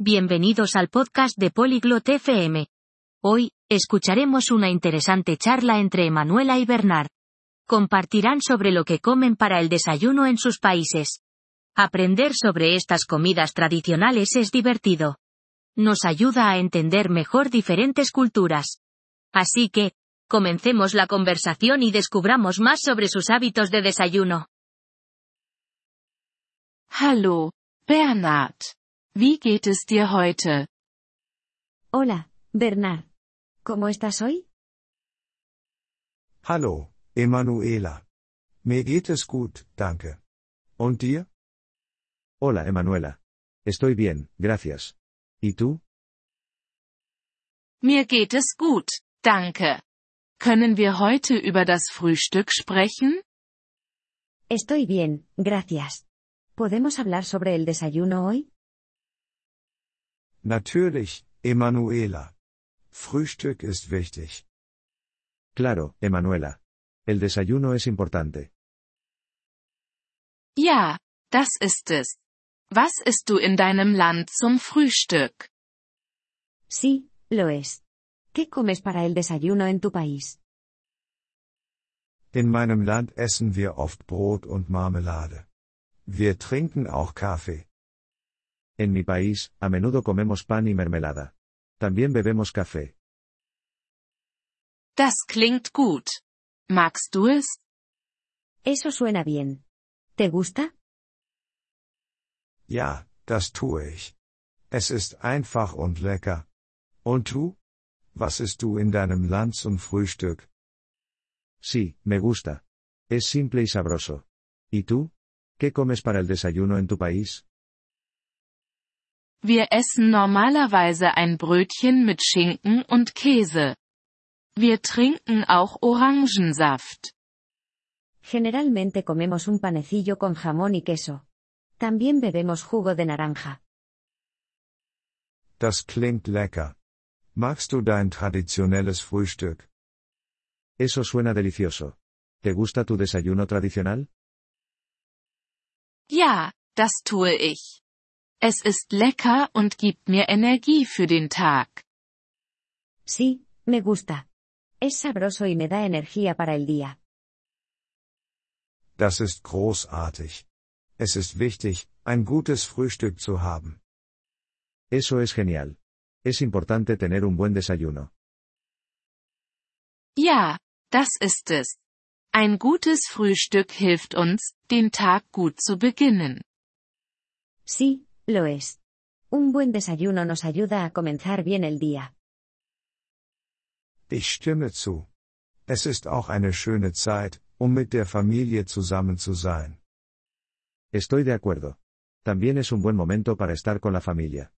Bienvenidos al podcast de Polyglot FM. Hoy, escucharemos una interesante charla entre Emanuela y Bernard. Compartirán sobre lo que comen para el desayuno en sus países. Aprender sobre estas comidas tradicionales es divertido. Nos ayuda a entender mejor diferentes culturas. Así que, comencemos la conversación y descubramos más sobre sus hábitos de desayuno. Hallo, Bernhard. Wie geht es dir heute? Hola, Bernard. ¿Cómo estás hoy? Hallo, Emanuela. Mir geht es gut, danke. Und dir? Hola, Emanuela. Estoy bien, gracias. ¿Y tú? Mir geht es gut, danke. Können wir heute über das Frühstück sprechen? Estoy bien, gracias. ¿Podemos hablar sobre el desayuno hoy? Natürlich, Emanuela. Frühstück ist wichtig. Claro, Emanuela. El desayuno es importante. Ja, das ist es. Was isst du in deinem Land zum Frühstück? Sí, lo es. ¿Qué comes para el desayuno en tu país? In meinem Land essen wir oft Brot und Marmelade. Wir trinken auch Kaffee. En mi país, a menudo comemos pan y mermelada. También bebemos café. Das klingt gut. Magst du es? Eso suena bien. ¿Te gusta? Ja, das tue ich. Es ist einfach und lecker. Und du? Was isst du in deinem Land zum Frühstück? Sí, me gusta. Es simple y sabroso. ¿Y tú? ¿Qué comes para el desayuno en tu país? Wir essen normalerweise ein Brötchen mit Schinken und Käse. Wir trinken auch Orangensaft. Generalmente comemos un panecillo con jamón y queso. También bebemos jugo de naranja. Das klingt lecker. Magst du dein traditionelles Frühstück? Eso suena delicioso. ¿Te gusta tu desayuno tradicional? Ja, das tue ich. Es ist lecker und gibt mir Energie für den Tag. Sí, me gusta. Es sabroso y me da energía para el día. Das ist großartig. Es ist wichtig, ein gutes Frühstück zu haben. Eso es genial. Es importante tener un buen desayuno. Ja, das ist es. Ein gutes Frühstück hilft uns, den Tag gut zu beginnen. Sí, lo es. Un buen desayuno nos ayuda a comenzar bien el día. Ich stimme zu. Es ist auch eine schöne Zeit, um mit der Familie zusammen zu sein. Estoy de acuerdo. También es un buen momento para estar con la familia.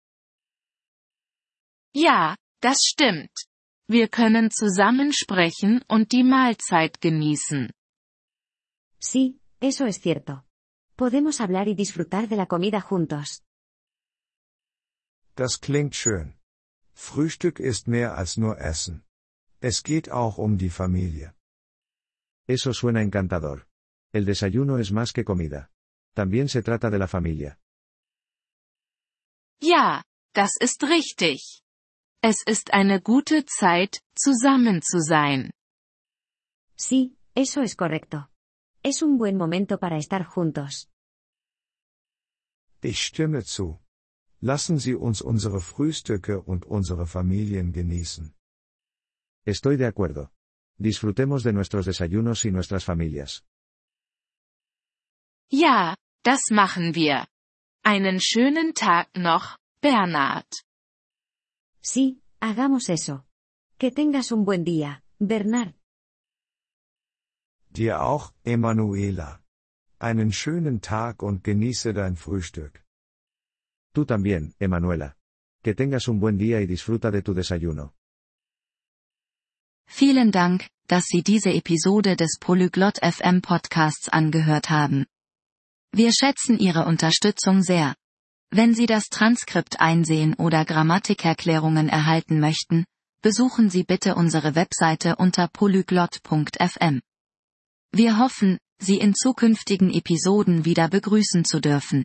Ja, das stimmt. Wir können zusammen sprechen und die Mahlzeit genießen. Sí, eso es cierto. Podemos hablar y disfrutar de la comida juntos. Das klingt schön. Frühstück ist mehr als nur Essen. Es geht auch um die Familie. Eso suena encantador. El desayuno es más que comida. También se trata de la familia. Ja, das ist richtig. Es ist eine gute Zeit, zusammen zu sein. Sí, eso es correcto. Es un buen momento para estar juntos. Ich stimme zu. Lassen Sie uns unsere Frühstücke und unsere Familien genießen. Estoy de acuerdo. Disfrutemos de nuestros desayunos y nuestras familias. Ja, das machen wir. Einen schönen Tag noch, Bernhard. Sí, hagamos eso. Que tengas un buen día, Bernard. Dir auch, Emanuela. Einen schönen Tag und genieße dein Frühstück. Tú también, Emanuela. Que tengas un buen día y disfruta de tu desayuno. Vielen Dank, dass Sie diese Episode des Polyglot FM Podcasts angehört haben. Wir schätzen Ihre Unterstützung sehr. Wenn Sie das Transkript einsehen oder Grammatikerklärungen erhalten möchten, besuchen Sie bitte unsere Webseite unter polyglot.fm. Wir hoffen, Sie in zukünftigen Episoden wieder begrüßen zu dürfen.